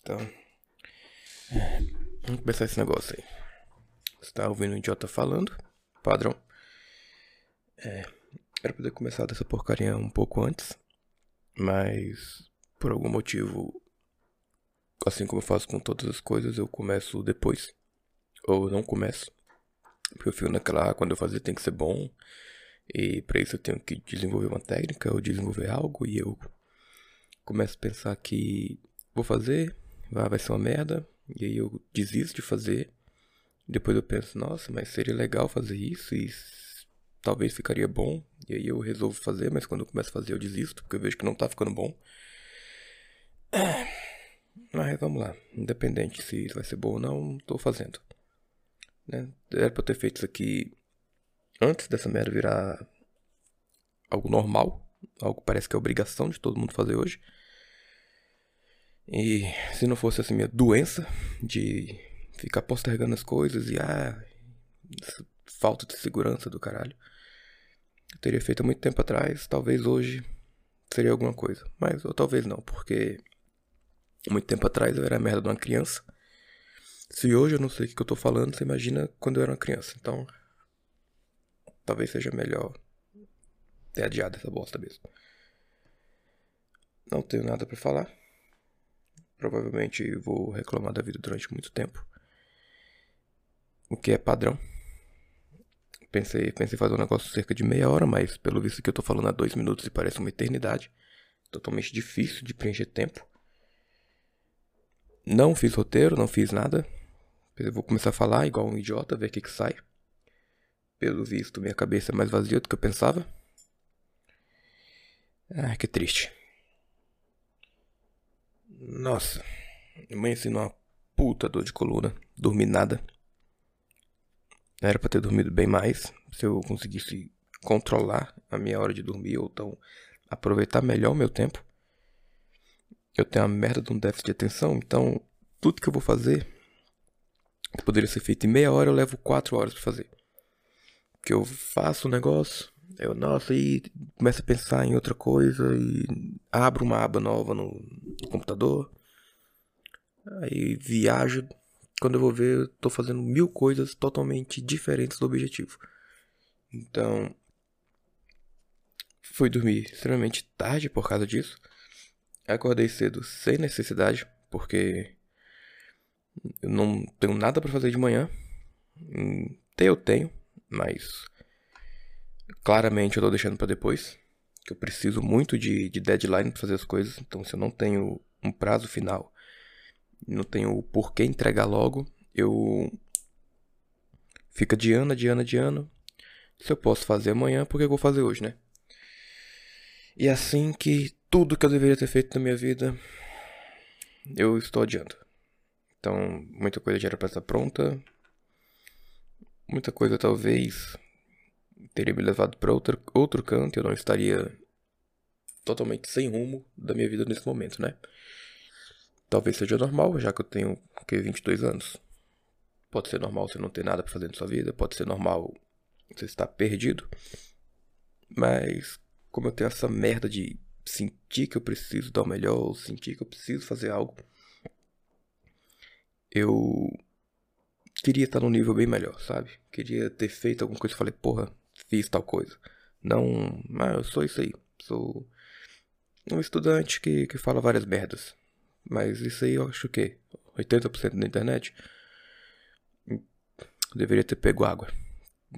Então. Vamos começar esse negócio aí. Você tá ouvindo um idiota falando? Padrão. É. Era poder começar dessa porcaria um pouco antes. Mas. Por algum motivo. Assim como eu faço com todas as coisas, eu começo depois. Ou não começo. Porque eu fico naquela. Ah, quando eu fazer tem que ser bom. E para isso eu tenho que desenvolver uma técnica ou desenvolver algo. E eu começo a pensar que vou fazer, vai, vai ser uma merda, e aí eu desisto de fazer. Depois eu penso, nossa, mas seria legal fazer isso e talvez ficaria bom. E aí eu resolvo fazer, mas quando eu começo a fazer eu desisto, porque eu vejo que não tá ficando bom. Mas vamos lá, independente se vai ser bom ou não, tô fazendo. Né? Era pra eu ter feito isso aqui antes dessa merda virar algo normal, algo que parece que é obrigação de todo mundo fazer hoje. E se não fosse essa minha doença de ficar postergando as coisas e ah, falta de segurança do caralho, eu teria feito muito tempo atrás, talvez hoje seria alguma coisa. Mas ou talvez não, porque muito tempo atrás eu era a merda de uma criança. Se hoje eu não sei o que eu tô falando, você imagina quando eu era uma criança. Então, talvez seja melhor ter adiado essa bosta mesmo. Não tenho nada para falar. Provavelmente vou reclamar da vida durante muito tempo. O que é padrão. Pensei, pensei fazer um negócio cerca de meia hora, mas pelo visto que eu tô falando há dois minutos e parece uma eternidade. Totalmente difícil de preencher tempo. Não fiz roteiro, não fiz nada. Eu vou começar a falar igual um idiota, ver o que, que sai. Pelo visto, minha cabeça é mais vazia do que eu pensava. Ah, que triste. Nossa, amanheci numa puta dor de coluna. Dormi nada. Era pra ter dormido bem mais. Se eu conseguisse controlar a minha hora de dormir ou então aproveitar melhor o meu tempo. Eu tenho uma merda de um déficit de atenção, então tudo que eu vou fazer que poderia ser feito em meia hora, eu levo quatro horas para fazer. Que eu faço o um negócio, eu, nossa, aí começo a pensar em outra coisa e abro uma aba nova no computador. Aí viajo. Quando eu vou ver, eu tô fazendo mil coisas totalmente diferentes do objetivo. Então, fui dormir extremamente tarde por causa disso. Acordei cedo sem necessidade, porque eu não tenho nada para fazer de manhã. Hum, eu tenho, mas claramente eu tô deixando para depois. Que eu preciso muito de, de deadline para fazer as coisas. Então, se eu não tenho um prazo final, não tenho o porquê entregar logo, eu fica de ano, de ano, de ano. Se eu posso fazer amanhã, por que eu vou fazer hoje, né? E é assim que tudo que eu deveria ter feito na minha vida, eu estou adiando. Então, muita coisa já era para estar pronta. Muita coisa talvez teria me levado para outro, outro canto, eu não estaria totalmente sem rumo da minha vida nesse momento, né? Talvez seja normal, já que eu tenho que 22 anos. Pode ser normal você não ter nada para fazer na sua vida, pode ser normal você estar perdido. Mas como eu tenho essa merda de sentir que eu preciso dar o melhor, sentir que eu preciso fazer algo, eu queria estar num nível bem melhor, sabe? Queria ter feito alguma coisa falei, porra, fiz tal coisa. Não, mas eu sou isso aí. Sou um estudante que, que fala várias merdas. Mas isso aí eu acho que 80% da internet. deveria ter pego água.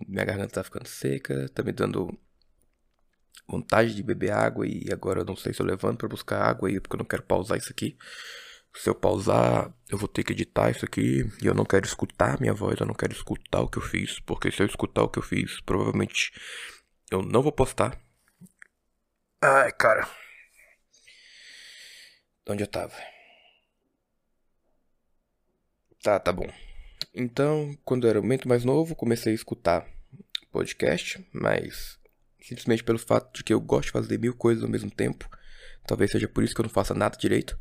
Minha garganta tá ficando seca, tá me dando vontade de beber água e agora eu não sei se eu levanto para buscar água aí porque eu não quero pausar isso aqui. Se eu pausar, eu vou ter que editar isso aqui e eu não quero escutar minha voz, eu não quero escutar o que eu fiz, porque se eu escutar o que eu fiz, provavelmente eu não vou postar. Ai, cara. Onde eu tava? Tá, tá bom. Então, quando eu era muito mais novo, comecei a escutar podcast, mas simplesmente pelo fato de que eu gosto de fazer mil coisas ao mesmo tempo. Talvez seja por isso que eu não faça nada direito.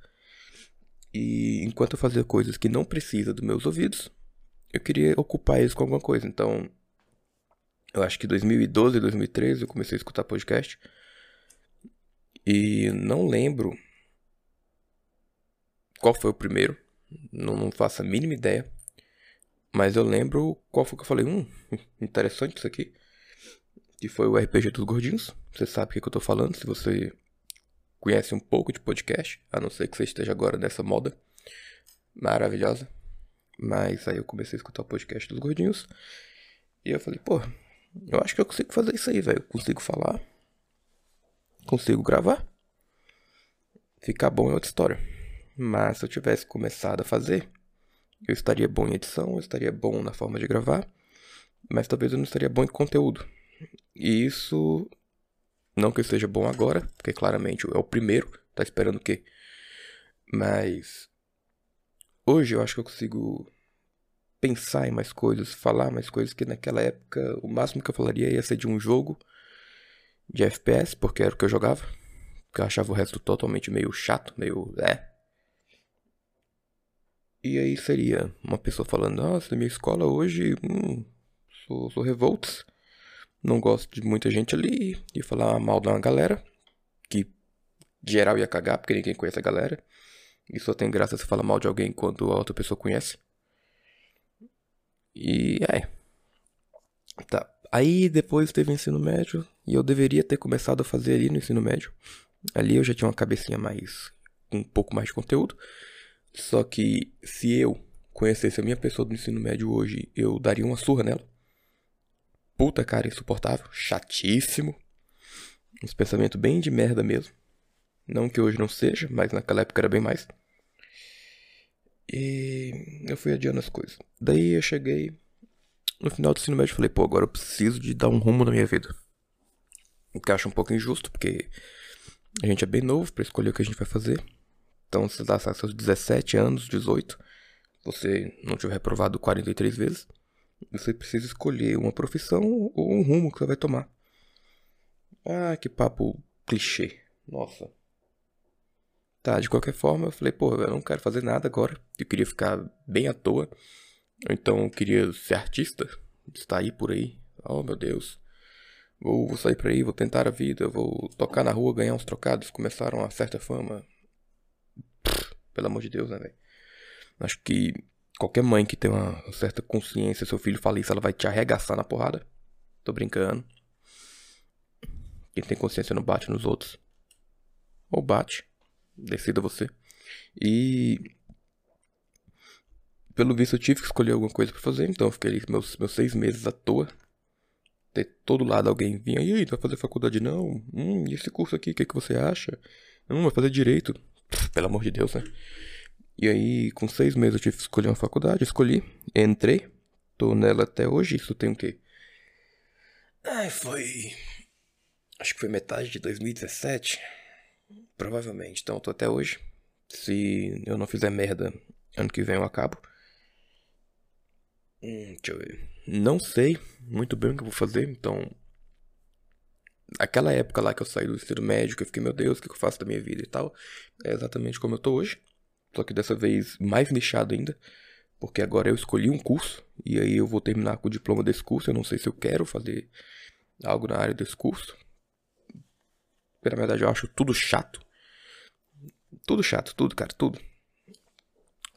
E enquanto eu fazia coisas que não precisa dos meus ouvidos, eu queria ocupar eles com alguma coisa. Então, eu acho que 2012, 2013 eu comecei a escutar podcast. E não lembro qual foi o primeiro. Não, não faço a mínima ideia. Mas eu lembro qual foi que eu falei. Hum, interessante isso aqui. Que foi o RPG dos Gordinhos. Você sabe o que, que eu tô falando. Se você conhece um pouco de podcast. A não ser que você esteja agora nessa moda maravilhosa. Mas aí eu comecei a escutar o podcast dos Gordinhos. E eu falei, pô, eu acho que eu consigo fazer isso aí, velho. Consigo falar. Consigo gravar. Ficar bom é outra história. Mas se eu tivesse começado a fazer, eu estaria bom em edição, eu estaria bom na forma de gravar, mas talvez eu não estaria bom em conteúdo. E isso, não que eu esteja bom agora, porque claramente é o primeiro, tá esperando o quê? Mas hoje eu acho que eu consigo pensar em mais coisas, falar mais coisas que naquela época o máximo que eu falaria ia ser de um jogo de FPS, porque era o que eu jogava. Porque eu achava o resto totalmente meio chato, meio. É. E aí seria uma pessoa falando, nossa, minha escola hoje, hum, sou, sou. Não gosto de muita gente ali. E falar mal de uma galera. Que geral ia cagar, porque ninguém conhece a galera. E só tem graça se falar mal de alguém quando a outra pessoa conhece. E é. Tá. Aí depois teve ensino médio. E eu deveria ter começado a fazer ali no ensino médio. Ali eu já tinha uma cabecinha mais. um pouco mais de conteúdo. Só que se eu conhecesse a minha pessoa do ensino médio hoje, eu daria uma surra nela. Puta cara, insuportável, chatíssimo. Uns pensamentos bem de merda mesmo. Não que hoje não seja, mas naquela época era bem mais. E eu fui adiando as coisas. Daí eu cheguei no final do ensino médio falei, pô, agora eu preciso de dar um rumo na minha vida. O que eu acho um pouco injusto, porque a gente é bem novo para escolher o que a gente vai fazer. Então, se você dá seus 17 anos, 18, você não tiver reprovado 43 vezes, você precisa escolher uma profissão ou um rumo que você vai tomar. Ah, que papo clichê. Nossa. Tá, de qualquer forma, eu falei, pô, eu não quero fazer nada agora. Eu queria ficar bem à toa. Então eu queria ser artista. Estar aí por aí. Oh, meu Deus. Vou, vou sair por aí, vou tentar a vida, vou tocar na rua, ganhar uns trocados, começar uma certa fama. Pelo amor de Deus, né, velho? Acho que qualquer mãe que tem uma certa consciência, seu filho fala isso, ela vai te arregaçar na porrada. Tô brincando. Quem tem consciência não bate nos outros. Ou bate. Decida você. E. Pelo visto eu tive que escolher alguma coisa para fazer, então eu fiquei meus, meus seis meses à toa. De todo lado alguém vinha, e aí, tu vai fazer faculdade não? Hum, e esse curso aqui, o que, que você acha? Hum, vai fazer direito. Pelo amor de Deus, né? E aí, com seis meses eu tive que escolher uma faculdade, escolhi, entrei, tô nela até hoje, isso tem o quê? Ai, foi. Acho que foi metade de 2017. Provavelmente, então tô até hoje. Se eu não fizer merda, ano que vem eu acabo. Hum, deixa eu ver. Não sei muito bem o que eu vou fazer, então aquela época lá que eu saí do ensino médio, que eu fiquei, meu Deus, o que eu faço da minha vida e tal, é exatamente como eu tô hoje. Só que dessa vez mais nichado ainda, porque agora eu escolhi um curso e aí eu vou terminar com o diploma desse curso. Eu não sei se eu quero fazer algo na área desse curso. Na verdade, eu acho tudo chato. Tudo chato, tudo, cara, tudo.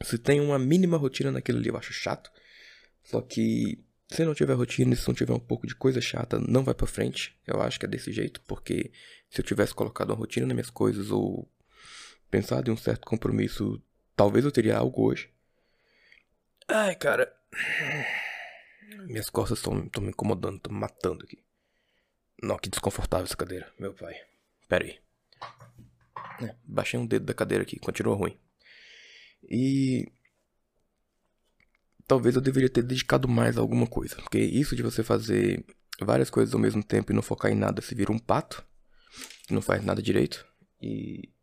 Se tem uma mínima rotina naquilo ali, eu acho chato. Só que se não tiver rotina se não tiver um pouco de coisa chata, não vai para frente. Eu acho que é desse jeito, porque se eu tivesse colocado uma rotina nas minhas coisas ou pensado em um certo compromisso, talvez eu teria algo hoje. Ai, cara. Minhas costas estão me incomodando, estão me matando aqui. Não, que desconfortável essa cadeira, meu pai. Pera aí. É, baixei um dedo da cadeira aqui, continua ruim. E talvez eu deveria ter dedicado mais a alguma coisa. Porque isso de você fazer várias coisas ao mesmo tempo e não focar em nada, se vira um pato, que não faz nada direito. E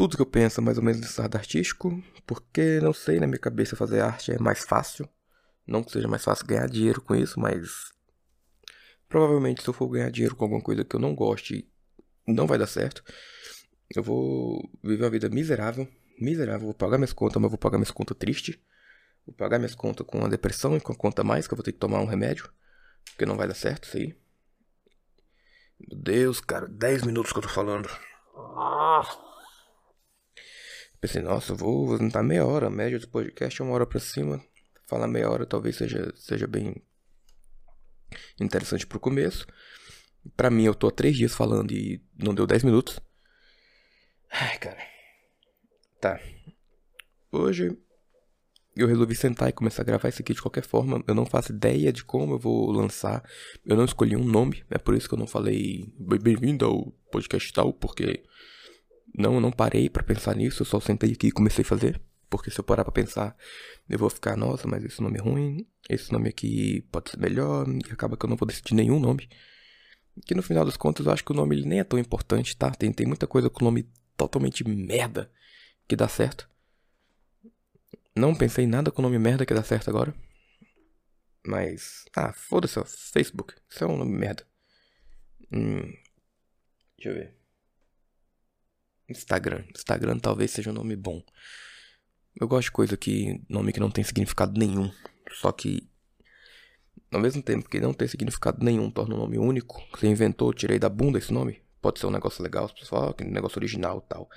tudo que eu penso é mais ou menos nesse lado artístico, porque não sei, na minha cabeça fazer arte é mais fácil. Não que seja mais fácil ganhar dinheiro com isso, mas provavelmente se eu for ganhar dinheiro com alguma coisa que eu não goste, não vai dar certo. Eu vou viver uma vida miserável, miserável. Vou pagar minhas contas, mas vou pagar minhas contas triste. Vou pagar minhas contas com a depressão e com a conta mais, que eu vou ter que tomar um remédio. Porque não vai dar certo isso aí. Meu Deus, cara, 10 minutos que eu tô falando. Pensei, nossa, vou, vou tentar meia hora. A média do podcast é uma hora pra cima. Falar meia hora talvez seja, seja bem interessante pro começo. Pra mim, eu tô há três dias falando e não deu dez minutos. Ai, cara. Tá. Hoje eu resolvi sentar e começar a gravar isso aqui de qualquer forma. Eu não faço ideia de como eu vou lançar. Eu não escolhi um nome, é por isso que eu não falei bem-vindo ao podcast tal, porque não, não parei para pensar nisso, eu só sentei aqui e comecei a fazer. Porque se eu parar pra pensar, eu vou ficar, nossa, mas esse nome é ruim, esse nome aqui pode ser melhor, e acaba que eu não vou decidir nenhum nome. Que no final das contas eu acho que o nome nem é tão importante, tá? Tem, tem muita coisa com o nome totalmente merda que dá certo. Não pensei em nada com o nome merda que dá certo agora. Mas. Ah, foda-se. Facebook. Isso é um nome merda. Hum. Deixa eu ver. Instagram. Instagram talvez seja um nome bom. Eu gosto de coisa que. nome que não tem significado nenhum. Só que. Ao mesmo tempo que não tem significado nenhum, torna um nome único. Você inventou, tirei da bunda esse nome. Pode ser um negócio legal, as pessoas falam que negócio original tal.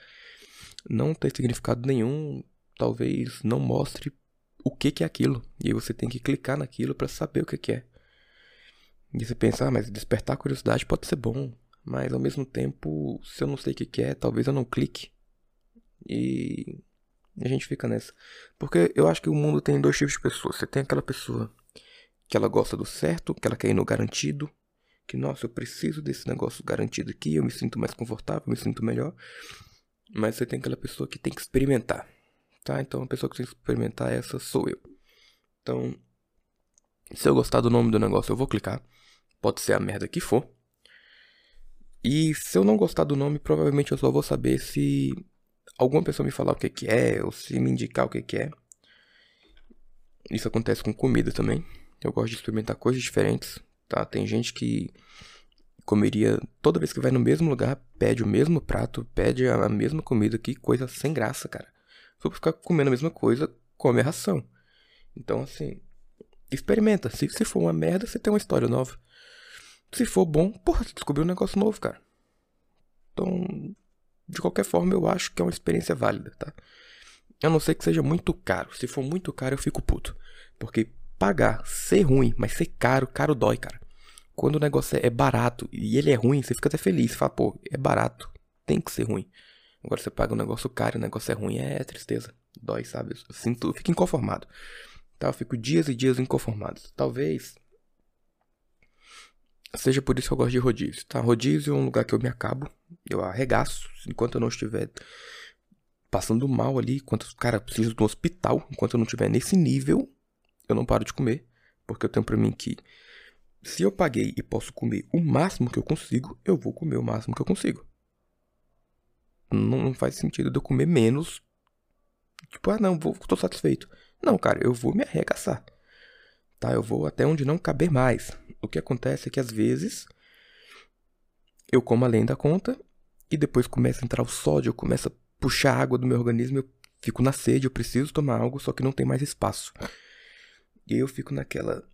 Não tem significado nenhum, talvez não mostre o que, que é aquilo. E aí você tem que clicar naquilo para saber o que, que é. E você pensa, ah, mas despertar curiosidade pode ser bom. Mas ao mesmo tempo, se eu não sei o que, é, talvez eu não clique. E a gente fica nessa. Porque eu acho que o mundo tem dois tipos de pessoas. Você tem aquela pessoa que ela gosta do certo, que ela quer ir no garantido. Que, nossa, eu preciso desse negócio garantido aqui, eu me sinto mais confortável, me sinto melhor. Mas você tem aquela pessoa que tem que experimentar. Tá? Então a pessoa que tem que experimentar essa sou eu. Então, se eu gostar do nome do negócio, eu vou clicar. Pode ser a merda que for. E se eu não gostar do nome, provavelmente eu só vou saber se alguma pessoa me falar o que, que é, ou se me indicar o que, que é. Isso acontece com comida também. Eu gosto de experimentar coisas diferentes, tá? Tem gente que comeria toda vez que vai no mesmo lugar, pede o mesmo prato, pede a mesma comida, que coisa sem graça, cara. Se for ficar comendo a mesma coisa, come a ração. Então, assim, experimenta. Se, se for uma merda, você tem uma história nova. Se for bom, porra, você descobriu um negócio novo, cara. Então, de qualquer forma, eu acho que é uma experiência válida, tá? A não ser que seja muito caro. Se for muito caro, eu fico puto. Porque pagar, ser ruim, mas ser caro, caro dói, cara. Quando o negócio é barato e ele é ruim, você fica até feliz. Fala, pô, é barato, tem que ser ruim. Agora você paga um negócio caro e o negócio é ruim, é tristeza. Dói, sabe? Eu sinto, eu fico inconformado. Tá? Eu fico dias e dias inconformado. Talvez seja por isso que eu gosto de rodízio, tá? Rodízio é um lugar que eu me acabo, eu arregaço, enquanto eu não estiver passando mal ali, enquanto, cara, preciso do hospital, enquanto eu não estiver nesse nível, eu não paro de comer, porque eu tenho pra mim que se eu paguei e posso comer o máximo que eu consigo, eu vou comer o máximo que eu consigo. Não faz sentido eu comer menos. Tipo, ah, não, vou, tô satisfeito. Não, cara, eu vou me arregaçar. Tá? Eu vou até onde não caber mais. O que acontece é que às vezes eu como além da conta e depois começa a entrar o sódio, começa a puxar água do meu organismo, eu fico na sede, eu preciso tomar algo, só que não tem mais espaço. E eu fico naquela,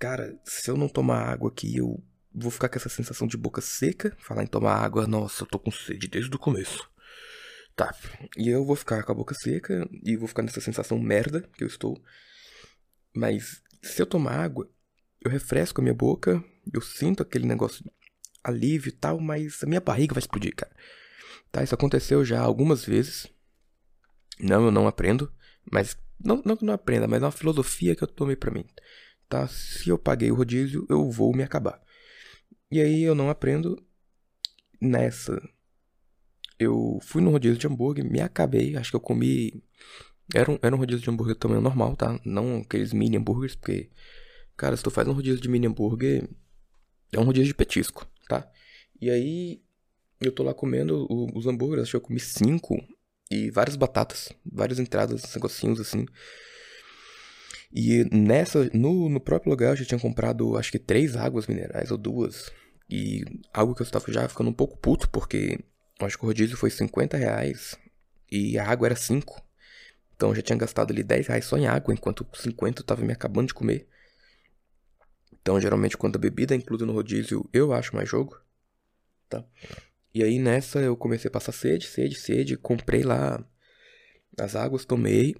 cara, se eu não tomar água aqui, eu vou ficar com essa sensação de boca seca. Falar em tomar água, nossa, eu tô com sede desde o começo. Tá. E eu vou ficar com a boca seca e vou ficar nessa sensação merda que eu estou. Mas se eu tomar água, eu refresco a minha boca, eu sinto aquele negócio de alívio e tal, mas a minha barriga vai explodir, cara. Tá, isso aconteceu já algumas vezes. Não, eu não aprendo, mas não, que não aprenda, mas é uma filosofia que eu tomei para mim. Tá? Se eu paguei o rodízio, eu vou me acabar. E aí eu não aprendo nessa. Eu fui no rodízio de hambúrguer, me acabei, acho que eu comi. Era um, era um rodízio de hambúrguer também normal, tá? Não aqueles mini hambúrgueres, porque. Cara, se tu faz um rodízio de mini hambúrguer, é um rodízio de petisco, tá? E aí eu tô lá comendo os hambúrgueres, acho que eu comi cinco e várias batatas, várias entradas, negocinhos assim. E nessa, no, no próprio lugar eu já tinha comprado acho que três águas minerais ou duas. E algo que eu estava já ficando um pouco puto, porque acho que o rodízio foi 50 reais e a água era 5. Então eu já tinha gastado ali 10 reais só em água, enquanto 50 eu tava me acabando de comer. Então geralmente quando a bebida é incluída no rodízio, eu acho mais jogo. Tá? E aí nessa eu comecei a passar sede, sede, sede, comprei lá as águas, tomei.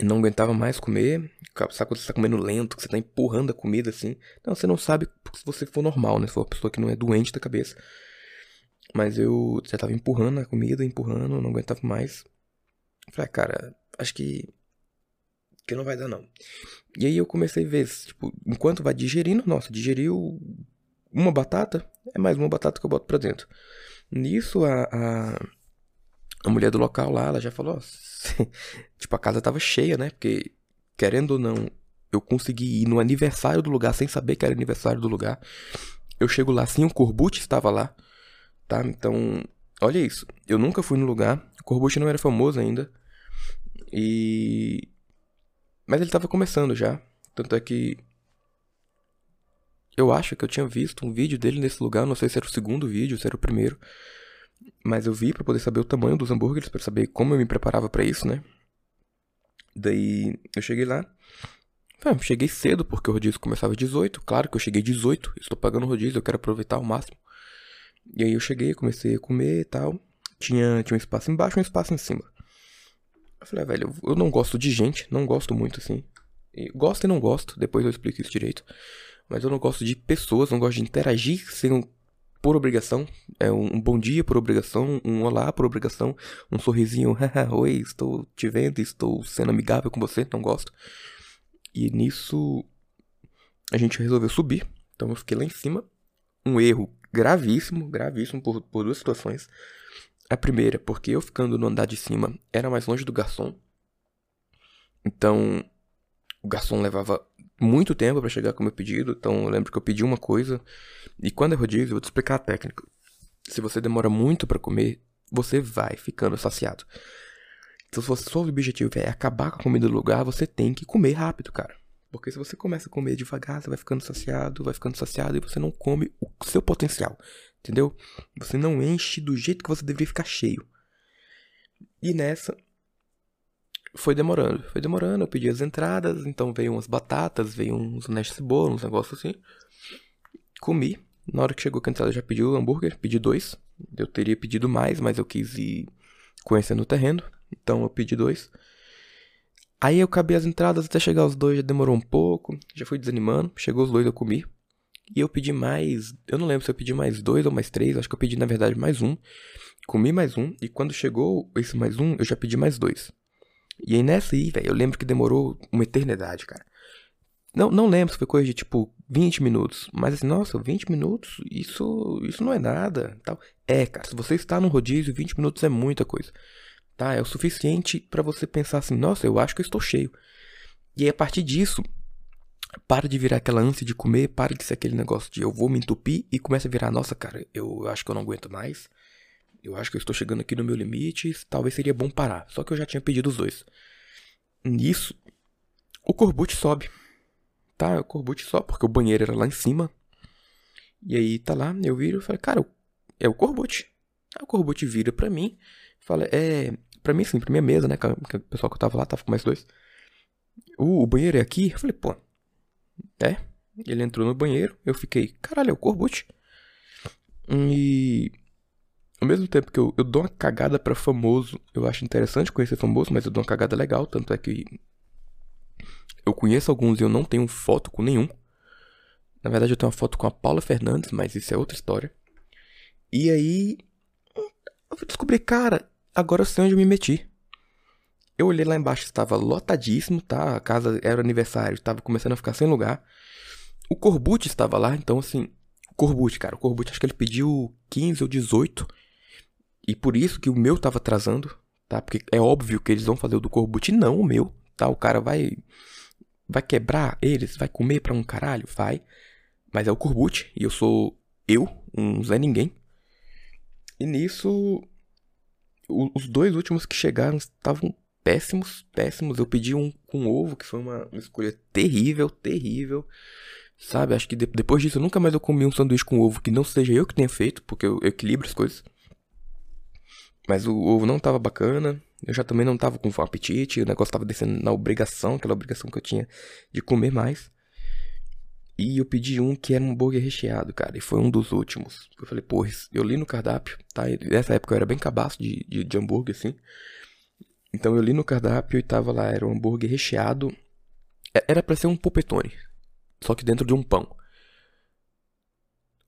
Não aguentava mais comer. Sabe quando você tá comendo lento, que você tá empurrando a comida assim? Não, você não sabe se você for normal, né? Se for uma pessoa que não é doente da cabeça. Mas eu já tava empurrando a comida, empurrando, não aguentava mais. Falei, ah, cara, acho que. que não vai dar não. E aí eu comecei a ver, tipo, enquanto vai digerindo, nossa, digeriu uma batata, é mais uma batata que eu boto pra dentro. Nisso a, a, a mulher do local lá, ela já falou, tipo, a casa tava cheia, né? Porque, querendo ou não, eu consegui ir no aniversário do lugar sem saber que era aniversário do lugar. Eu chego lá, sim, o Corbucci estava lá tá? Então, olha isso. Eu nunca fui no lugar. O Corbucci não era famoso ainda. E. Mas ele tava começando já. Tanto é que. Eu acho que eu tinha visto um vídeo dele nesse lugar. Não sei se era o segundo vídeo, se era o primeiro. Mas eu vi para poder saber o tamanho dos hambúrgueres, para saber como eu me preparava para isso, né? Daí eu cheguei lá. Ah, cheguei cedo, porque o rodízio começava às 18. Claro que eu cheguei 18. Estou pagando o rodízio, eu quero aproveitar ao máximo. E aí eu cheguei, comecei a comer e tal. Tinha, tinha um espaço embaixo e um espaço em cima. Eu falei, ah, velho, eu não gosto de gente, não gosto muito assim. E gosto e não gosto, depois eu explico isso direito. Mas eu não gosto de pessoas, não gosto de interagir sem, por obrigação. É um, um bom dia por obrigação, um olá por obrigação, um sorrisinho, oi, estou te vendo, estou sendo amigável com você, não gosto. E nisso a gente resolveu subir. Então eu fiquei lá em cima. Um erro gravíssimo, gravíssimo por, por duas situações. A primeira, porque eu ficando no andar de cima era mais longe do garçom. Então, o garçom levava muito tempo para chegar com o meu pedido. Então, eu lembro que eu pedi uma coisa. E quando é rodízio, eu vou te explicar a técnica. Se você demora muito para comer, você vai ficando saciado. Então, se o seu objetivo é acabar com a comida do lugar, você tem que comer rápido, cara. Porque se você começa a comer devagar, você vai ficando saciado, vai ficando saciado e você não come o seu potencial. Entendeu? Você não enche do jeito que você deveria ficar cheio. E nessa foi demorando, foi demorando, eu pedi as entradas, então veio umas batatas, veio uns nestes cebola, uns negócios assim. Comi. Na hora que chegou a entrada eu já pedi o hambúrguer, pedi dois. Eu teria pedido mais, mas eu quis ir conhecendo o terreno, então eu pedi dois. Aí eu acabei as entradas até chegar os dois, já demorou um pouco, já fui desanimando. Chegou os dois, eu comi. E eu pedi mais. Eu não lembro se eu pedi mais dois ou mais três, acho que eu pedi na verdade mais um. Comi mais um, e quando chegou esse mais um, eu já pedi mais dois. E aí nessa aí, velho, eu lembro que demorou uma eternidade, cara. Não, não lembro se foi coisa de tipo 20 minutos. Mas assim, nossa, 20 minutos, isso, isso não é nada. tal. É, cara, se você está no rodízio, 20 minutos é muita coisa tá? É o suficiente para você pensar assim, nossa, eu acho que eu estou cheio. E aí, a partir disso, para de virar aquela ânsia de comer, para de ser aquele negócio de eu vou me entupir e começa a virar, nossa, cara, eu acho que eu não aguento mais. Eu acho que eu estou chegando aqui no meu limite, talvez seria bom parar. Só que eu já tinha pedido os dois. Nisso, o Corbucci sobe. Tá, o Corbucci sobe, porque o banheiro era lá em cima. E aí tá lá, eu viro e falei, cara, é o Corbucci. Aí o Corbucci vira pra mim, fala, é, Pra mim, sim, pra minha mesa, né? Que o pessoal que eu tava lá tava com mais dois. O, o banheiro é aqui? Eu falei, pô. É. Ele entrou no banheiro. Eu fiquei, caralho, é o Corbucci. E. Ao mesmo tempo que eu, eu dou uma cagada pra famoso, eu acho interessante conhecer famoso, mas eu dou uma cagada legal. Tanto é que. Eu conheço alguns e eu não tenho foto com nenhum. Na verdade, eu tenho uma foto com a Paula Fernandes, mas isso é outra história. E aí. Eu descobri, cara, Agora eu sei onde eu me meti. Eu olhei lá embaixo, estava lotadíssimo, tá? A casa era aniversário, estava começando a ficar sem lugar. O Corbucci estava lá, então assim, o Corbucci, cara, o Corbucci acho que ele pediu 15 ou 18. E por isso que o meu tava atrasando, tá? Porque é óbvio que eles vão fazer o do Corbucci, não o meu, tá? O cara vai vai quebrar eles, vai comer pra um caralho, vai. Mas é o Corbucci e eu sou eu, um Zé Ninguém. E nisso os dois últimos que chegaram estavam péssimos, péssimos. Eu pedi um com ovo, que foi uma, escolha terrível, terrível. Sabe, acho que de, depois disso nunca mais eu comi um sanduíche com ovo que não seja eu que tenha feito, porque eu, eu equilibro as coisas. Mas o ovo não tava bacana. Eu já também não tava com apetite. O negócio tava descendo na obrigação, aquela obrigação que eu tinha de comer mais. E eu pedi um que era um hambúrguer recheado, cara. E foi um dos últimos. Eu falei, porra, eu li no cardápio, tá? Nessa época eu era bem cabaço de, de, de hambúrguer, assim. Então eu li no cardápio e tava lá, era um hambúrguer recheado. É, era para ser um polpetone, só que dentro de um pão.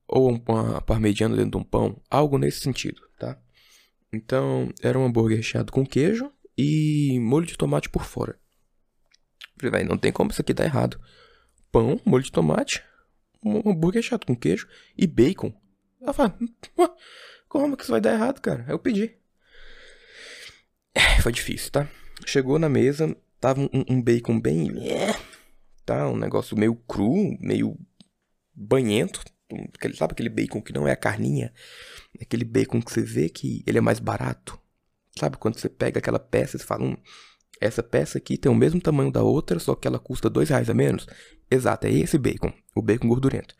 Ou uma parmegiana dentro de um pão, algo nesse sentido, tá? Então, era um hambúrguer recheado com queijo e molho de tomate por fora. Falei, velho, não tem como isso aqui dar errado. Pão, molho de tomate, um hambúrguer recheado com queijo e bacon. Ela fala, como que isso vai dar errado, cara? Eu pedi. É, foi difícil, tá? Chegou na mesa, tava um, um bacon bem. Tá? Um negócio meio cru, meio banhento. Sabe aquele bacon que não é a carninha? Aquele bacon que você vê que ele é mais barato. Sabe quando você pega aquela peça e fala, hum, essa peça aqui tem o mesmo tamanho da outra, só que ela custa dois reais a menos? Exato, é esse bacon, o bacon gordurento.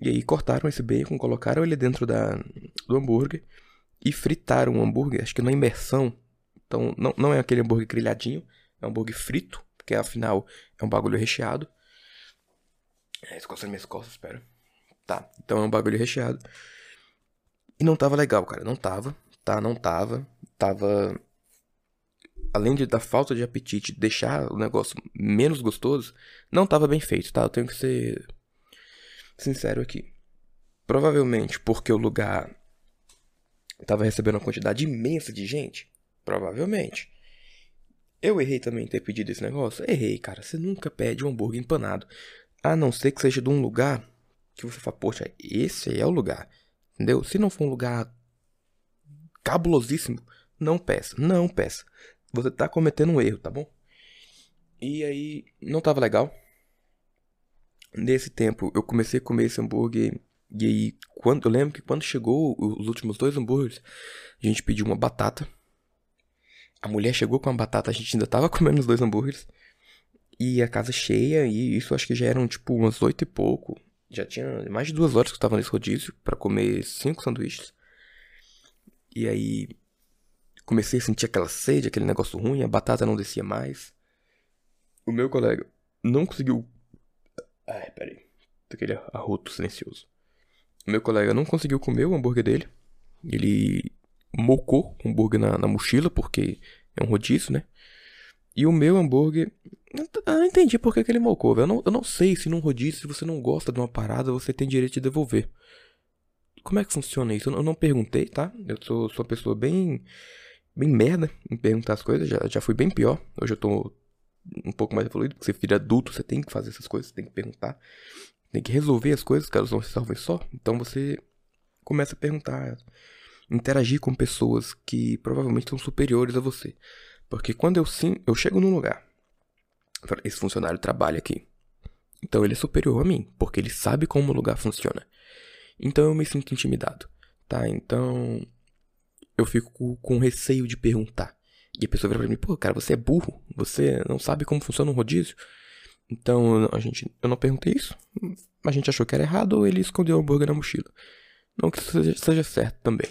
E aí cortaram esse bacon, colocaram ele dentro da, do hambúrguer e fritaram o hambúrguer, acho que na imersão. Então não, não é aquele hambúrguer grelhadinho, é um hambúrguer frito, porque afinal é um bagulho recheado. É, escoçando minhas costas, espera. Tá, então é um bagulho recheado. E não tava legal, cara, não tava, tá, não tava. Tava além de da falta de apetite deixar o negócio menos gostoso, não tava bem feito, tá? Eu tenho que ser sincero aqui. Provavelmente porque o lugar tava recebendo uma quantidade imensa de gente. Provavelmente. Eu errei também em ter pedido esse negócio? Errei, cara. Você nunca pede um hambúrguer empanado. A não ser que seja de um lugar que você fala, poxa, esse aí é o lugar. Entendeu? Se não for um lugar cabulosíssimo, não peça. Não peça. Você tá cometendo um erro, tá bom? E aí, não tava legal. Nesse tempo, eu comecei a comer esse hambúrguer. E aí, quando, eu lembro que quando chegou os últimos dois hambúrgueres, a gente pediu uma batata. A mulher chegou com a batata, a gente ainda tava comendo os dois hambúrgueres. E a casa cheia, e isso acho que já eram tipo umas oito e pouco. Já tinha mais de duas horas que eu tava nesse rodízio para comer cinco sanduíches. E aí, Comecei a sentir aquela sede, aquele negócio ruim, a batata não descia mais. O meu colega não conseguiu. Ai, peraí. Aquele arroto silencioso. O meu colega não conseguiu comer o hambúrguer dele. Ele mocou o hambúrguer na, na mochila, porque é um rodízio, né? E o meu hambúrguer. Eu não entendi por que, ele mocou, velho. Eu não, eu não sei se num rodízio, se você não gosta de uma parada, você tem direito de devolver. Como é que funciona isso? Eu não perguntei, tá? Eu sou, sou uma pessoa bem bem merda em perguntar as coisas, já, já fui bem pior. Hoje eu tô um pouco mais evoluído, porque você filho adulto, você tem que fazer essas coisas, você tem que perguntar, tem que resolver as coisas, que elas não se resolvem só. Então você começa a perguntar, interagir com pessoas que provavelmente são superiores a você. Porque quando eu sim, eu chego num lugar, esse funcionário trabalha aqui. Então ele é superior a mim, porque ele sabe como o lugar funciona. Então eu me sinto intimidado, tá? Então eu fico com receio de perguntar. E a pessoa vira pra mim, pô, cara, você é burro, você não sabe como funciona um rodízio. Então, a gente, eu não perguntei isso. A gente achou que era errado ou ele escondeu o hambúrguer na mochila. Não que isso seja, seja certo também.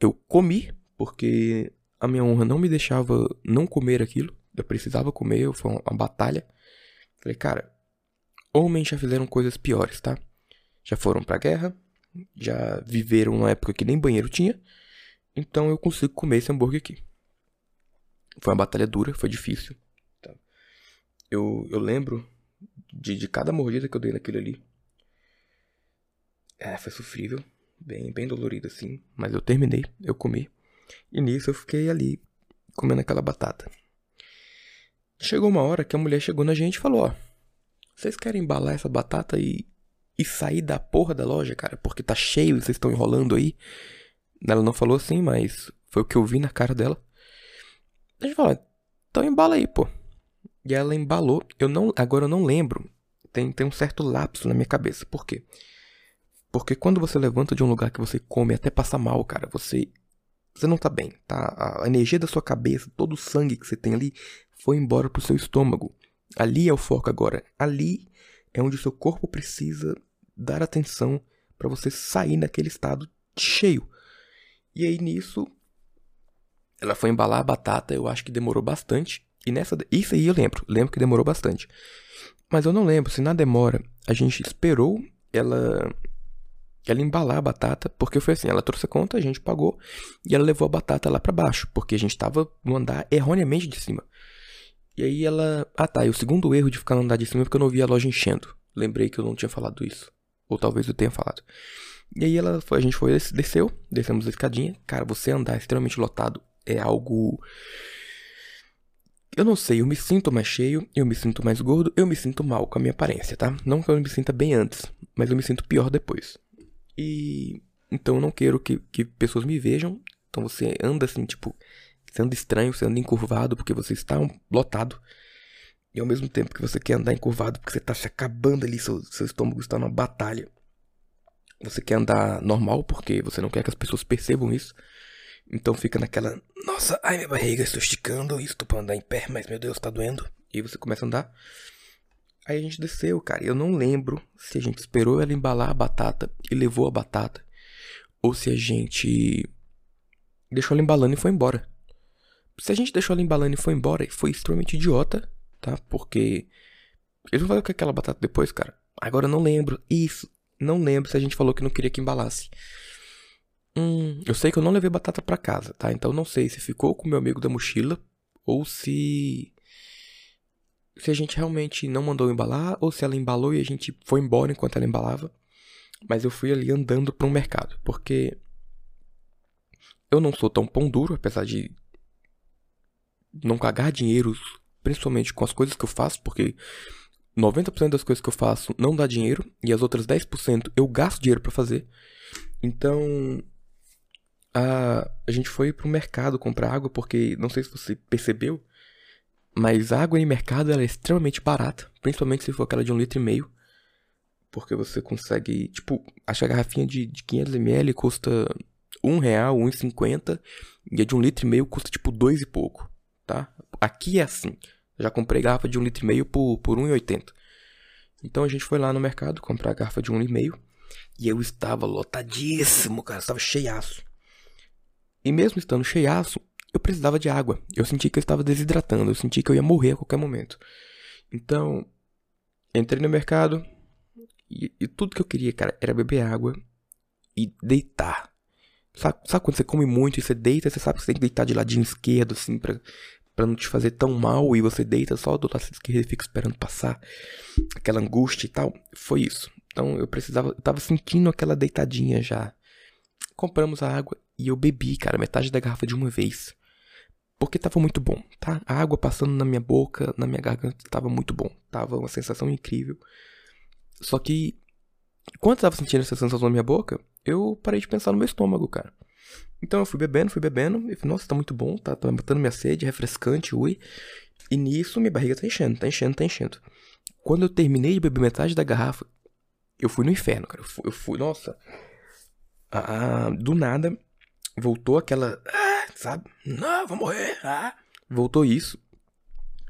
Eu comi, porque a minha honra não me deixava não comer aquilo. Eu precisava comer, foi uma, uma batalha. Falei, cara, homens já fizeram coisas piores, tá? Já foram pra guerra, já viveram numa época que nem banheiro tinha. Então eu consigo comer esse hambúrguer aqui. Foi uma batalha dura, foi difícil. Tá? Eu, eu lembro de, de cada mordida que eu dei naquilo ali. É, foi sofrível. Bem, bem dolorido assim. Mas eu terminei, eu comi. E nisso eu fiquei ali, comendo aquela batata. Chegou uma hora que a mulher chegou na gente e falou: Ó, vocês querem embalar essa batata e, e sair da porra da loja, cara? Porque tá cheio vocês estão enrolando aí. Ela não falou assim, mas foi o que eu vi na cara dela. A gente falou, então embala aí, pô. E ela embalou. Eu não, agora eu não lembro. Tem, tem um certo lapso na minha cabeça. Por quê? Porque quando você levanta de um lugar que você come até passa mal, cara, você você não tá bem, tá? A energia da sua cabeça, todo o sangue que você tem ali foi embora pro seu estômago. Ali é o foco agora. Ali é onde o seu corpo precisa dar atenção para você sair daquele estado cheio. E aí nisso, ela foi embalar a batata, eu acho que demorou bastante. E nessa. Isso aí eu lembro, lembro que demorou bastante. Mas eu não lembro se na demora a gente esperou ela ela embalar a batata, porque foi assim, ela trouxe a conta, a gente pagou, e ela levou a batata lá para baixo, porque a gente tava no andar erroneamente de cima. E aí ela. Ah tá, e o segundo erro de ficar no andar de cima é porque eu não vi a loja enchendo. Lembrei que eu não tinha falado isso. Ou talvez eu tenha falado. E aí ela foi, a gente foi, desceu, descemos a escadinha. Cara, você andar extremamente lotado é algo. Eu não sei, eu me sinto mais cheio, eu me sinto mais gordo, eu me sinto mal com a minha aparência, tá? Não que eu me sinta bem antes, mas eu me sinto pior depois. E então eu não quero que, que pessoas me vejam. Então você anda assim, tipo, você anda estranho, você anda encurvado porque você está lotado. E ao mesmo tempo que você quer andar encurvado porque você está se acabando ali, seu, seu estômago está numa batalha. Você quer andar normal porque você não quer que as pessoas percebam isso. Então fica naquela, nossa, ai minha barriga, estou esticando, estou para andar em pé, mas meu Deus, está doendo. E você começa a andar. Aí a gente desceu, cara. Eu não lembro se a gente esperou ela embalar a batata e levou a batata. Ou se a gente deixou ela embalando e foi embora. Se a gente deixou ela embalando e foi embora, foi extremamente idiota, tá? Porque. Eles vão fazer com aquela batata depois, cara. Agora eu não lembro. Isso. Não lembro se a gente falou que não queria que embalasse. Hum, eu sei que eu não levei batata para casa, tá? Então não sei se ficou com meu amigo da mochila ou se se a gente realmente não mandou embalar ou se ela embalou e a gente foi embora enquanto ela embalava. Mas eu fui ali andando para um mercado, porque eu não sou tão pão duro, apesar de não cagar dinheiro, principalmente com as coisas que eu faço, porque 90% das coisas que eu faço não dá dinheiro e as outras 10% eu gasto dinheiro para fazer. Então, a, a gente foi pro mercado comprar água porque não sei se você percebeu, mas água em mercado é extremamente barata, principalmente se for aquela de um litro e meio. Porque você consegue, tipo, acho a garrafinha de, de 500ml custa um real, um e cinquenta, e a de um litro e meio custa tipo dois e pouco, tá? Aqui é assim. Já comprei garrafa de um litro e meio por, por um e oitenta. Então a gente foi lá no mercado comprar garrafa de um litro e meio. E eu estava lotadíssimo, cara. Estava cheiaço. E mesmo estando cheiaço, eu precisava de água. Eu senti que eu estava desidratando, eu senti que eu ia morrer a qualquer momento. Então, entrei no mercado e, e tudo que eu queria, cara, era beber água e deitar. Sabe, sabe, quando você come muito e você deita, você sabe que você tem que deitar de ladinho esquerdo, assim, pra, pra não te fazer tão mal, e você deita só do lado esquerdo e fica esperando passar aquela angústia e tal. Foi isso. Então eu precisava, eu tava sentindo aquela deitadinha já. Compramos a água e eu bebi, cara, metade da garrafa de uma vez. Porque tava muito bom, tá? A água passando na minha boca, na minha garganta, tava muito bom. Tava uma sensação incrível. Só que, quando eu tava sentindo essa sensação na minha boca, eu parei de pensar no meu estômago, cara. Então eu fui bebendo, fui bebendo, e falei, nossa, tá muito bom, tá, tá matando minha sede, refrescante, ui. E nisso minha barriga tá enchendo, tá enchendo, tá enchendo. Quando eu terminei de beber metade da garrafa, eu fui no inferno, cara. Eu fui, eu fui nossa. Ah, do nada, voltou aquela. Ah, sabe? Não, vou morrer. Ah. Voltou isso.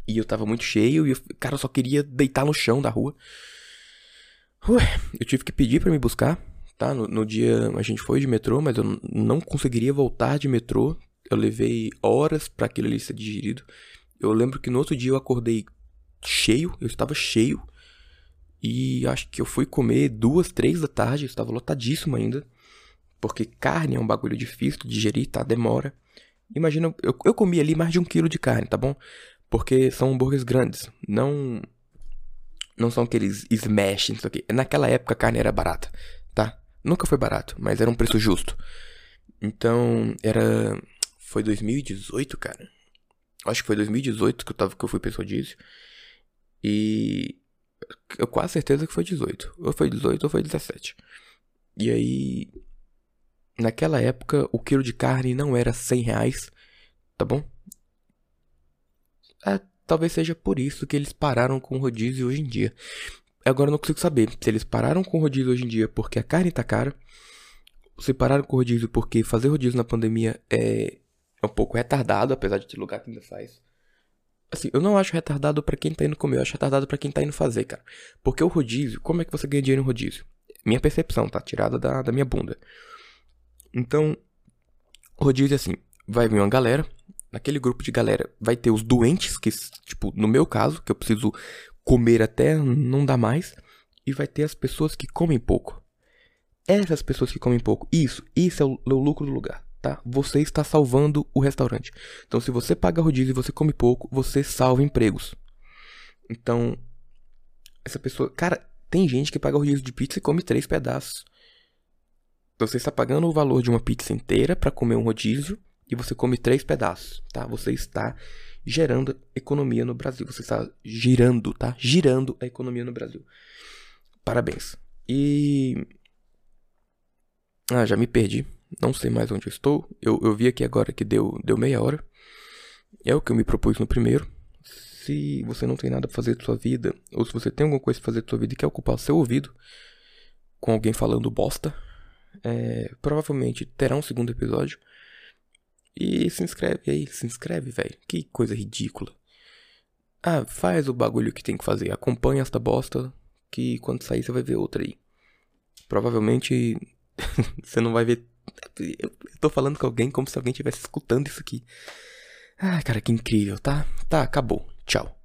E eu tava muito cheio e eu, cara, só queria deitar no chão da rua. Ué, eu tive que pedir para me buscar, tá? No, no, dia a gente foi de metrô, mas eu não conseguiria voltar de metrô. Eu levei horas para aquilo ali ser digerido. Eu lembro que no outro dia eu acordei cheio, eu estava cheio. E acho que eu fui comer duas, três da tarde, eu estava lotadíssimo ainda. Porque carne é um bagulho difícil de digerir, tá? Demora. Imagina, eu, eu comi ali mais de um quilo de carne, tá bom? Porque são hambúrgueres grandes. Não. Não são aqueles smash, isso aqui. Naquela época a carne era barata? Nunca foi barato, mas era um preço justo. Então, era. Foi 2018, cara. Acho que foi 2018 que eu, tava, que eu fui pessoa disso. E. Eu quase certeza que foi 18. Ou foi 18 ou foi 17. E aí. Naquela época, o quilo de carne não era 100 reais, tá bom? É, talvez seja por isso que eles pararam com o rodízio hoje em dia. Agora eu não consigo saber se eles pararam com o rodízio hoje em dia porque a carne tá cara, se pararam com o rodízio porque fazer rodízio na pandemia é, é um pouco retardado, apesar de ter lugar que ainda faz. Assim, eu não acho retardado para quem tá indo comer, eu acho retardado para quem tá indo fazer, cara. Porque o rodízio, como é que você ganha dinheiro no rodízio? Minha percepção, tá? Tirada da, da minha bunda. Então, rodízio é assim: vai vir uma galera, naquele grupo de galera vai ter os doentes, que, tipo, no meu caso, que eu preciso comer até não dar mais, e vai ter as pessoas que comem pouco. Essas pessoas que comem pouco, isso, isso é o, é o lucro do lugar, tá? Você está salvando o restaurante. Então, se você paga rodízio e você come pouco, você salva empregos. Então, essa pessoa, cara, tem gente que paga rodízio de pizza e come três pedaços. Então, você está pagando o valor de uma pizza inteira para comer um rodízio e você come três pedaços, tá? Você está gerando economia no Brasil. Você está girando, tá? Girando a economia no Brasil. Parabéns. E. Ah, já me perdi. Não sei mais onde eu estou. Eu, eu vi aqui agora que deu, deu meia hora. É o que eu me propus no primeiro. Se você não tem nada pra fazer da sua vida, ou se você tem alguma coisa pra fazer da sua vida e quer ocupar o seu ouvido com alguém falando bosta, é, provavelmente terá um segundo episódio. E se inscreve aí, se inscreve, velho. Que coisa ridícula. Ah, faz o bagulho que tem que fazer. Acompanha esta bosta. Que quando sair você vai ver outra aí. Provavelmente você não vai ver. Eu tô falando com alguém como se alguém estivesse escutando isso aqui. Ah, cara, que incrível, tá? Tá, acabou. Tchau.